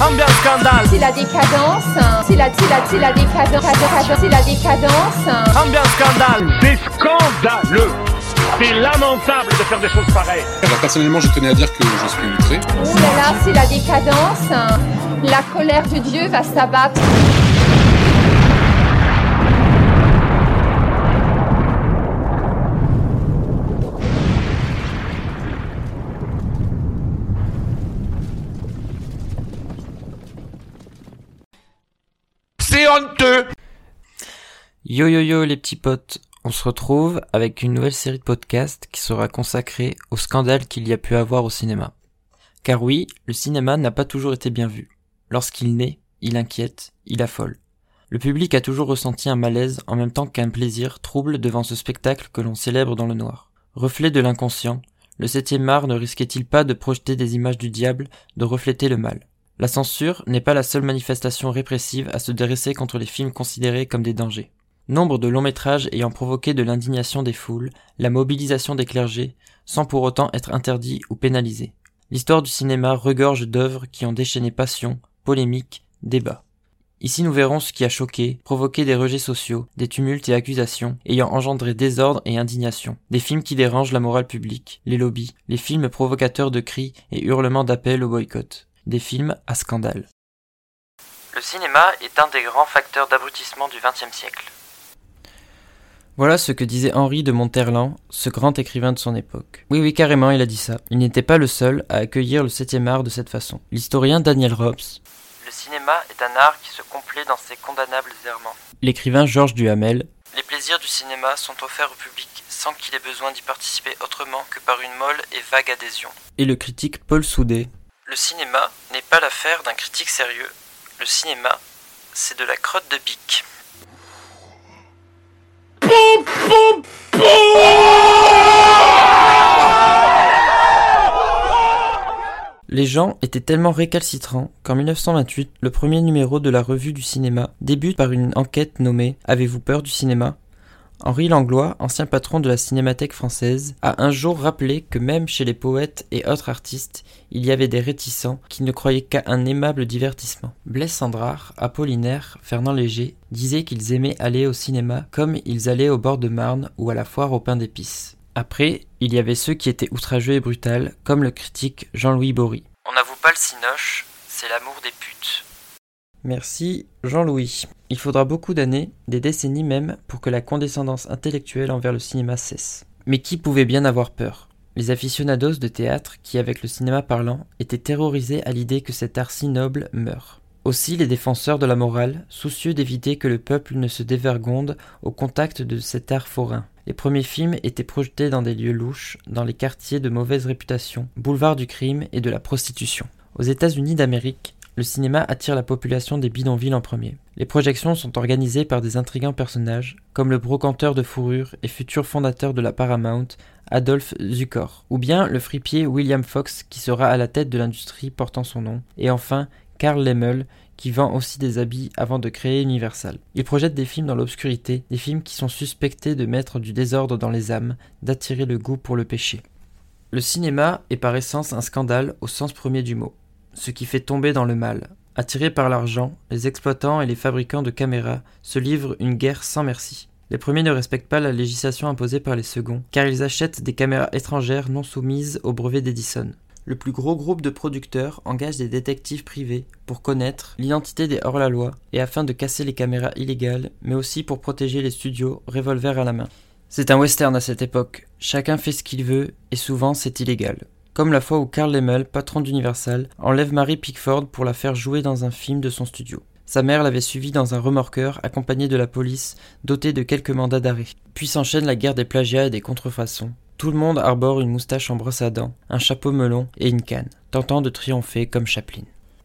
Ambiance scandale. C'est la décadence. C'est la, c'est la, c'est la décadence. C'est la décadence. Ambiance scandale. C'est scandaleux C'est lamentable de faire des choses pareilles Alors personnellement, je tenais à dire que je suis outré. Oh là là, c'est la décadence. La colère de Dieu va s'abattre. Yo yo yo les petits potes, on se retrouve avec une nouvelle série de podcasts qui sera consacrée au scandale qu'il y a pu avoir au cinéma. Car oui, le cinéma n'a pas toujours été bien vu. Lorsqu'il naît, il inquiète, il affole. Le public a toujours ressenti un malaise en même temps qu'un plaisir trouble devant ce spectacle que l'on célèbre dans le noir. Reflet de l'inconscient, le septième art ne risquait-il pas de projeter des images du diable, de refléter le mal? La censure n'est pas la seule manifestation répressive à se dresser contre les films considérés comme des dangers. Nombre de longs métrages ayant provoqué de l'indignation des foules, la mobilisation des clergés, sans pour autant être interdits ou pénalisés. L'histoire du cinéma regorge d'œuvres qui ont déchaîné passion, polémique, débat. Ici nous verrons ce qui a choqué, provoqué des rejets sociaux, des tumultes et accusations, ayant engendré désordre et indignation, des films qui dérangent la morale publique, les lobbies, les films provocateurs de cris et hurlements d'appel au boycott, des films à scandale. Le cinéma est un des grands facteurs d'abrutissement du XXe siècle. Voilà ce que disait Henri de Monterland, ce grand écrivain de son époque. Oui, oui, carrément, il a dit ça. Il n'était pas le seul à accueillir le septième art de cette façon. L'historien Daniel Robs. Le cinéma est un art qui se complaît dans ses condamnables errements. L'écrivain Georges Duhamel. Les plaisirs du cinéma sont offerts au public sans qu'il ait besoin d'y participer autrement que par une molle et vague adhésion. Et le critique Paul Soudet. Le cinéma n'est pas l'affaire d'un critique sérieux. Le cinéma, c'est de la crotte de pique. Les gens étaient tellement récalcitrants qu'en 1928, le premier numéro de la revue du cinéma débute par une enquête nommée Avez-vous peur du cinéma? Henri Langlois, ancien patron de la Cinémathèque française, a un jour rappelé que même chez les poètes et autres artistes, il y avait des réticents qui ne croyaient qu'à un aimable divertissement. Blaise Sandrard, Apollinaire, Fernand Léger disaient qu'ils aimaient aller au cinéma comme ils allaient au bord de Marne ou à la foire au pain d'épices. Après, il y avait ceux qui étaient outrageux et brutals, comme le critique Jean-Louis Bory. On n'avoue pas le cinoche, c'est l'amour des putes. Merci Jean-Louis. Il faudra beaucoup d'années, des décennies même, pour que la condescendance intellectuelle envers le cinéma cesse. Mais qui pouvait bien avoir peur? Les aficionados de théâtre qui, avec le cinéma parlant, étaient terrorisés à l'idée que cet art si noble meurt. Aussi les défenseurs de la morale, soucieux d'éviter que le peuple ne se dévergonde au contact de cet art forain. Les premiers films étaient projetés dans des lieux louches, dans les quartiers de mauvaise réputation, boulevard du crime et de la prostitution. Aux États-Unis d'Amérique, le cinéma attire la population des bidonvilles en premier. Les projections sont organisées par des intrigants personnages, comme le brocanteur de fourrure et futur fondateur de la Paramount, Adolphe Zukor, ou bien le fripier William Fox qui sera à la tête de l'industrie portant son nom, et enfin Karl Lemmel qui vend aussi des habits avant de créer Universal. Il projette des films dans l'obscurité, des films qui sont suspectés de mettre du désordre dans les âmes, d'attirer le goût pour le péché. Le cinéma est par essence un scandale au sens premier du mot ce qui fait tomber dans le mal. Attirés par l'argent, les exploitants et les fabricants de caméras se livrent une guerre sans merci. Les premiers ne respectent pas la législation imposée par les seconds, car ils achètent des caméras étrangères non soumises au brevet d'Edison. Le plus gros groupe de producteurs engage des détectives privés pour connaître l'identité des hors-la-loi et afin de casser les caméras illégales, mais aussi pour protéger les studios, revolver à la main. C'est un western à cette époque. Chacun fait ce qu'il veut et souvent c'est illégal comme la fois où Carl Lemmel, patron d'Universal, enlève Mary Pickford pour la faire jouer dans un film de son studio. Sa mère l'avait suivi dans un remorqueur accompagné de la police, doté de quelques mandats d'arrêt. Puis s'enchaîne la guerre des plagiats et des contrefaçons. Tout le monde arbore une moustache en brosse à dents, un chapeau melon et une canne, tentant de triompher comme Chaplin.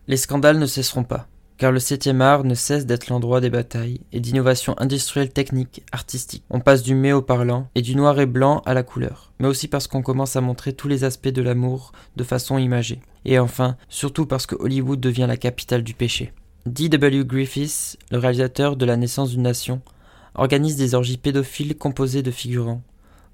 Les scandales ne cesseront pas car le septième art ne cesse d'être l'endroit des batailles et d'innovations industrielles techniques, artistiques. On passe du mets au parlant et du noir et blanc à la couleur, mais aussi parce qu'on commence à montrer tous les aspects de l'amour de façon imagée. Et enfin, surtout parce que Hollywood devient la capitale du péché. D.W. Griffiths, le réalisateur de La naissance d'une nation, organise des orgies pédophiles composées de figurants.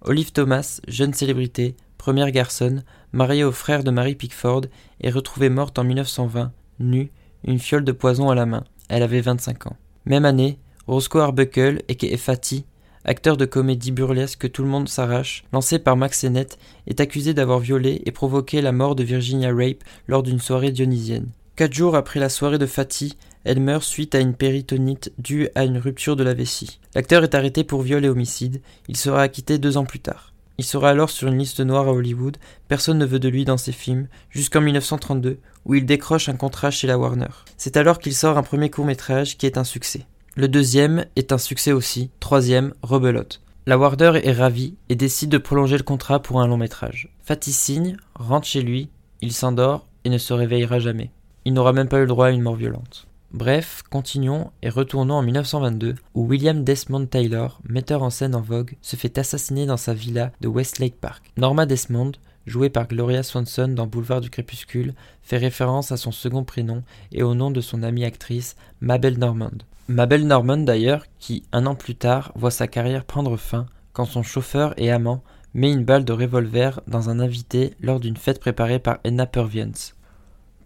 Olive Thomas, jeune célébrité, première garçonne, mariée au frère de Mary Pickford, est retrouvée morte en 1920, nue, une fiole de poison à la main. Elle avait 25 ans. Même année, Roscoe Arbuckle, et Fatty, acteur de comédie burlesque que tout le monde s'arrache, lancé par Max Sennett, est accusé d'avoir violé et provoqué la mort de Virginia Rape lors d'une soirée dionysienne. Quatre jours après la soirée de Fatty, elle meurt suite à une péritonite due à une rupture de la vessie. L'acteur est arrêté pour viol et homicide. Il sera acquitté deux ans plus tard. Il sera alors sur une liste noire à Hollywood, personne ne veut de lui dans ses films, jusqu'en 1932, où il décroche un contrat chez la Warner. C'est alors qu'il sort un premier court métrage qui est un succès. Le deuxième est un succès aussi, troisième, rebelote. La Warner est ravie et décide de prolonger le contrat pour un long métrage. Fatih signe, rentre chez lui, il s'endort et ne se réveillera jamais. Il n'aura même pas eu le droit à une mort violente. Bref, continuons et retournons en 1922 où William Desmond Taylor, metteur en scène en vogue, se fait assassiner dans sa villa de Westlake Park. Norma Desmond, jouée par Gloria Swanson dans Boulevard du Crépuscule, fait référence à son second prénom et au nom de son amie actrice Mabel Normand. Mabel Normand d'ailleurs, qui, un an plus tard, voit sa carrière prendre fin quand son chauffeur et amant met une balle de revolver dans un invité lors d'une fête préparée par Edna Purviance.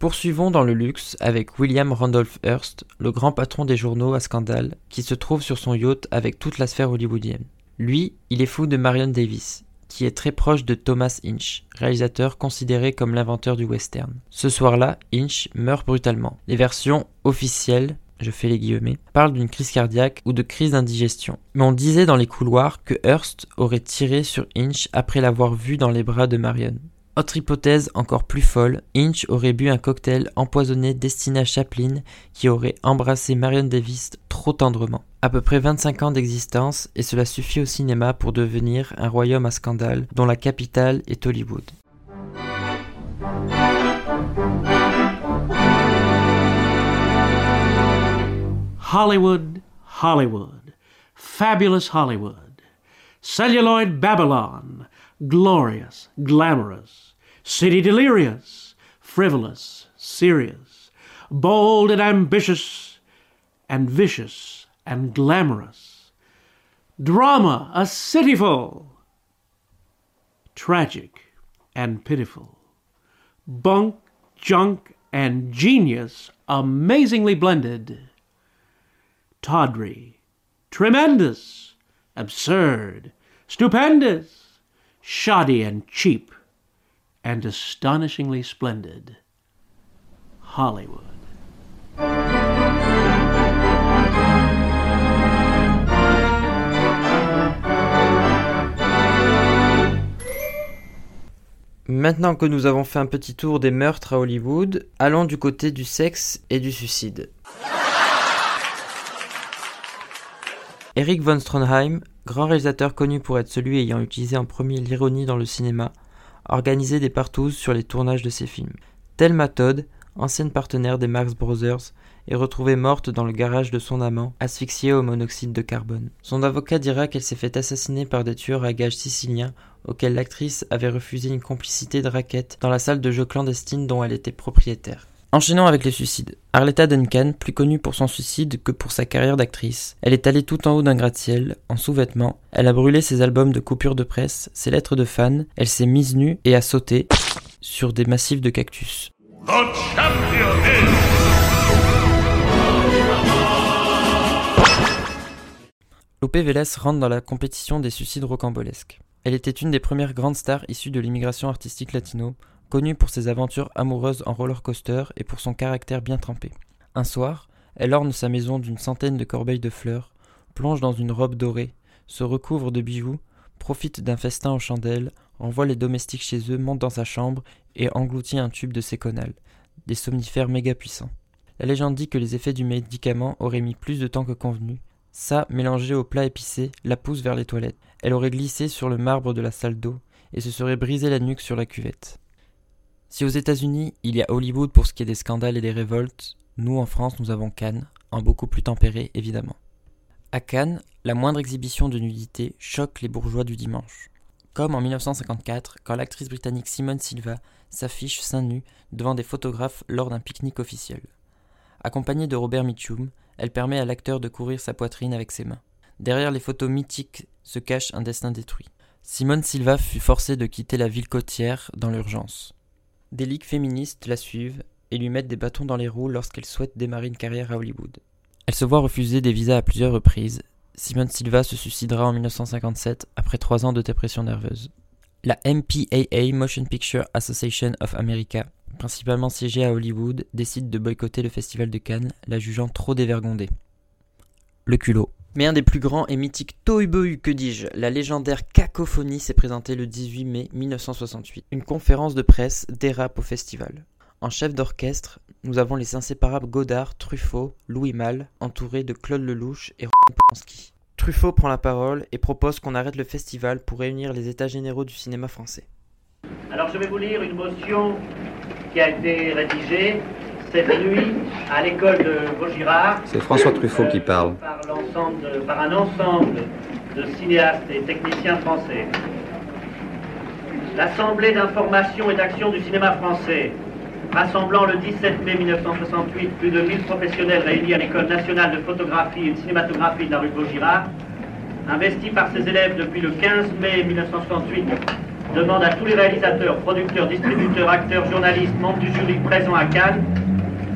Poursuivons dans le luxe avec William Randolph Hearst, le grand patron des journaux à scandale, qui se trouve sur son yacht avec toute la sphère hollywoodienne. Lui, il est fou de Marion Davis, qui est très proche de Thomas Inch, réalisateur considéré comme l'inventeur du western. Ce soir-là, Inch meurt brutalement. Les versions officielles je fais les guillemets, parlent d'une crise cardiaque ou de crise d'indigestion. Mais on disait dans les couloirs que Hearst aurait tiré sur Inch après l'avoir vu dans les bras de Marion. Autre hypothèse encore plus folle, Inch aurait bu un cocktail empoisonné destiné à Chaplin qui aurait embrassé Marion Davis trop tendrement. À peu près 25 ans d'existence et cela suffit au cinéma pour devenir un royaume à scandale dont la capitale est Hollywood. Hollywood, Hollywood, fabulous Hollywood, celluloid Babylon, glorious, glamorous, city delirious, frivolous, serious, bold and ambitious, and vicious and glamorous. Drama, a cityful, tragic and pitiful. Bunk, junk, and genius amazingly blended. Tawdry, tremendous, absurd, stupendous shoddy and cheap, and astonishingly splendid. Hollywood. Maintenant que nous avons fait un petit tour des meurtres à Hollywood, allons du côté du sexe et du suicide. Eric von Stronheim, grand réalisateur connu pour être celui ayant utilisé en premier l'ironie dans le cinéma, organisait des partouzes sur les tournages de ses films. Thelma Todd, ancienne partenaire des Marx Brothers, est retrouvée morte dans le garage de son amant, asphyxiée au monoxyde de carbone. Son avocat dira qu'elle s'est fait assassiner par des tueurs à gages siciliens auxquels l'actrice avait refusé une complicité de raquette dans la salle de jeu clandestine dont elle était propriétaire. Enchaînons avec les suicides. Arletta Duncan, plus connue pour son suicide que pour sa carrière d'actrice. Elle est allée tout en haut d'un gratte-ciel, en sous-vêtements. Elle a brûlé ses albums de coupures de presse, ses lettres de fans. Elle s'est mise nue et a sauté sur des massifs de cactus. Lope Vélez rentre dans la compétition des suicides rocambolesques. Elle était une des premières grandes stars issues de l'immigration artistique latino, connue pour ses aventures amoureuses en roller coaster et pour son caractère bien trempé. Un soir, elle orne sa maison d'une centaine de corbeilles de fleurs, plonge dans une robe dorée, se recouvre de bijoux, profite d'un festin aux chandelles, envoie les domestiques chez eux, monte dans sa chambre et engloutit un tube de séconal, des somnifères méga puissants. La légende dit que les effets du médicament auraient mis plus de temps que convenu. Ça, mélangé au plat épicé, la pousse vers les toilettes. Elle aurait glissé sur le marbre de la salle d'eau et se serait brisé la nuque sur la cuvette. Si aux États-Unis, il y a Hollywood pour ce qui est des scandales et des révoltes, nous en France, nous avons Cannes, en beaucoup plus tempéré évidemment. À Cannes, la moindre exhibition de nudité choque les bourgeois du dimanche. Comme en 1954, quand l'actrice britannique Simone Silva s'affiche seins nus devant des photographes lors d'un pique-nique officiel. Accompagnée de Robert Mitchum, elle permet à l'acteur de courir sa poitrine avec ses mains. Derrière les photos mythiques se cache un destin détruit. Simone Silva fut forcée de quitter la ville côtière dans l'urgence. Des ligues féministes la suivent, et lui mettent des bâtons dans les roues lorsqu'elle souhaite démarrer une carrière à Hollywood. Elle se voit refuser des visas à plusieurs reprises. Simone Silva se suicidera en 1957 après trois ans de dépression nerveuse. La MPAA Motion Picture Association of America, principalement siégée à Hollywood, décide de boycotter le festival de Cannes, la jugeant trop dévergondée. Le culot. Mais un des plus grands et mythiques Tohubohu, que dis-je, la légendaire Cacophonie s'est présentée le 18 mai 1968. Une conférence de presse dérape au festival. En chef d'orchestre, nous avons les inséparables Godard, Truffaut, Louis Malle, entourés de Claude Lelouch et Roman Polanski. Truffaut prend la parole et propose qu'on arrête le festival pour réunir les états généraux du cinéma français. Alors je vais vous lire une motion qui a été rédigée cette nuit à l'école de Vaugirard. C'est François Truffaut qui parle. Par, l'ensemble de- par un ensemble de cinéastes et techniciens français. L'Assemblée d'information et d'action du cinéma français, rassemblant le 17 mai 1968 plus de 1000 professionnels réunis à l'École nationale de photographie et de cinématographie de la rue Vaugirard, investi par ses élèves depuis le 15 mai 1968, demande à tous les réalisateurs, producteurs, distributeurs, acteurs, journalistes, membres du jury présents à Cannes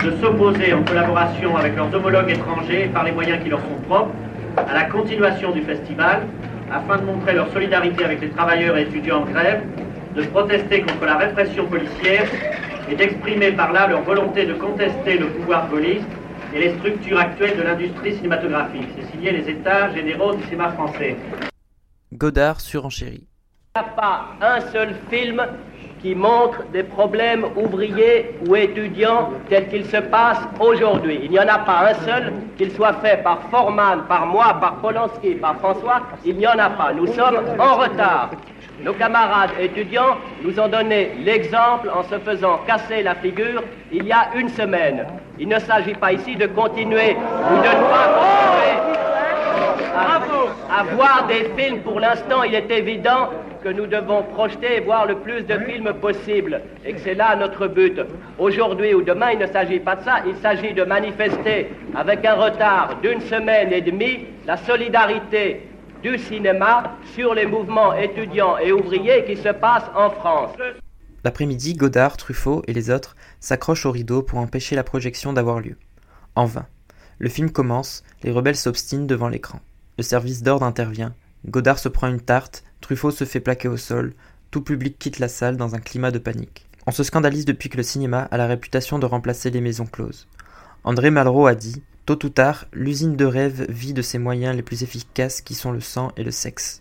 de s'opposer en collaboration avec leurs homologues étrangers par les moyens qui leur sont propres à la continuation du festival afin de montrer leur solidarité avec les travailleurs et étudiants en grève, de protester contre la répression policière et d'exprimer par là leur volonté de contester le pouvoir police et les structures actuelles de l'industrie cinématographique. C'est signé les États généraux du cinéma français. Godard surenchérit. Il n'y a pas un seul film qui montre des problèmes ouvriers ou étudiants tels qu'ils se passent aujourd'hui. Il n'y en a pas un seul, qu'il soit fait par Forman, par moi, par Polanski, par François, il n'y en a pas. Nous sommes en retard. Nos camarades étudiants nous ont donné l'exemple en se faisant casser la figure il y a une semaine. Il ne s'agit pas ici de continuer ou de ne pas à voir des films. Pour l'instant, il est évident que nous devons projeter et voir le plus de films possible et que c'est là notre but. Aujourd'hui ou demain, il ne s'agit pas de ça, il s'agit de manifester avec un retard d'une semaine et demie la solidarité du cinéma sur les mouvements étudiants et ouvriers qui se passent en France. L'après-midi, Godard, Truffaut et les autres s'accrochent au rideau pour empêcher la projection d'avoir lieu. En vain. Le film commence, les rebelles s'obstinent devant l'écran. Le service d'ordre intervient. Godard se prend une tarte, Truffaut se fait plaquer au sol, tout public quitte la salle dans un climat de panique. On se scandalise depuis que le cinéma a la réputation de remplacer les maisons closes. André Malraux a dit Tôt ou tard, l'usine de rêve vit de ses moyens les plus efficaces qui sont le sang et le sexe.